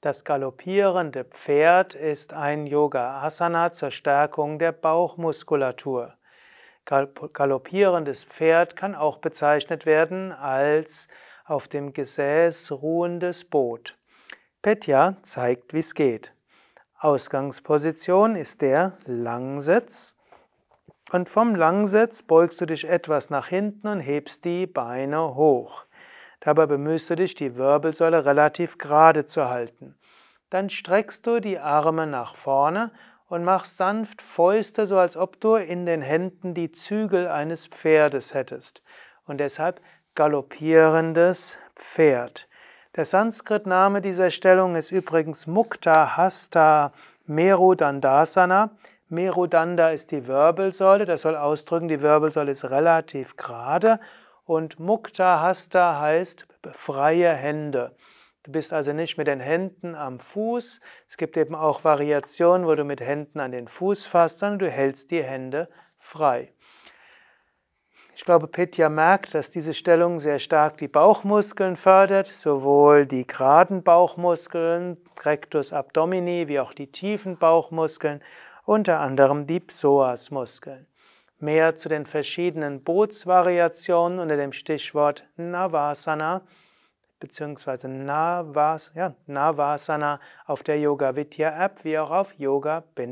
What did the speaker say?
Das galoppierende Pferd ist ein Yoga Asana zur Stärkung der Bauchmuskulatur. Galoppierendes Pferd kann auch bezeichnet werden als auf dem Gesäß ruhendes Boot. Petya zeigt, wie es geht. Ausgangsposition ist der Langsitz. Und vom Langsitz beugst du dich etwas nach hinten und hebst die Beine hoch. Dabei bemühst du dich, die Wirbelsäule relativ gerade zu halten. Dann streckst du die Arme nach vorne und machst sanft Fäuste, so als ob du in den Händen die Zügel eines Pferdes hättest. Und deshalb galoppierendes Pferd. Der Sanskrit-Name dieser Stellung ist übrigens Mukta Hasta Merudandasana. Merudanda ist die Wirbelsäule, das soll ausdrücken, die Wirbelsäule ist relativ gerade und Mukta Hasta heißt freie Hände. Du bist also nicht mit den Händen am Fuß. Es gibt eben auch Variationen, wo du mit Händen an den Fuß fasst, sondern du hältst die Hände frei. Ich glaube, Pitya merkt, dass diese Stellung sehr stark die Bauchmuskeln fördert, sowohl die geraden Bauchmuskeln, Rectus abdomini, wie auch die tiefen Bauchmuskeln, unter anderem die Psoasmuskeln. Mehr zu den verschiedenen Bootsvariationen unter dem Stichwort Navasana bzw. Navas, ja, Navasana auf der Yoga Vidya App wie auch auf yoga-vidya.de